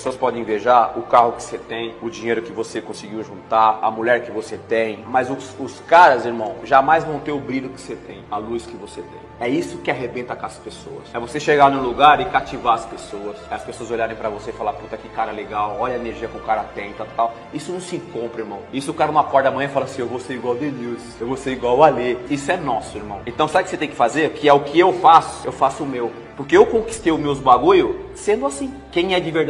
pessoas podem invejar o carro que você tem, o dinheiro que você conseguiu juntar, a mulher que você tem, mas os, os caras, irmão, jamais vão ter o brilho que você tem, a luz que você tem. É isso que arrebenta com as pessoas. É você chegar no lugar e cativar as pessoas. É as pessoas olharem para você e falar, puta que cara legal, olha a energia que o cara tem, tal, tal. Isso não se compra, irmão. Isso o cara não acorda amanhã e fala assim, eu vou ser igual o Denilson, eu vou ser igual o Alê. Isso é nosso, irmão. Então sabe o que você tem que fazer? Que é o que eu faço, eu faço o meu. Porque eu conquistei os meus bagulho sendo assim. Quem é de verdade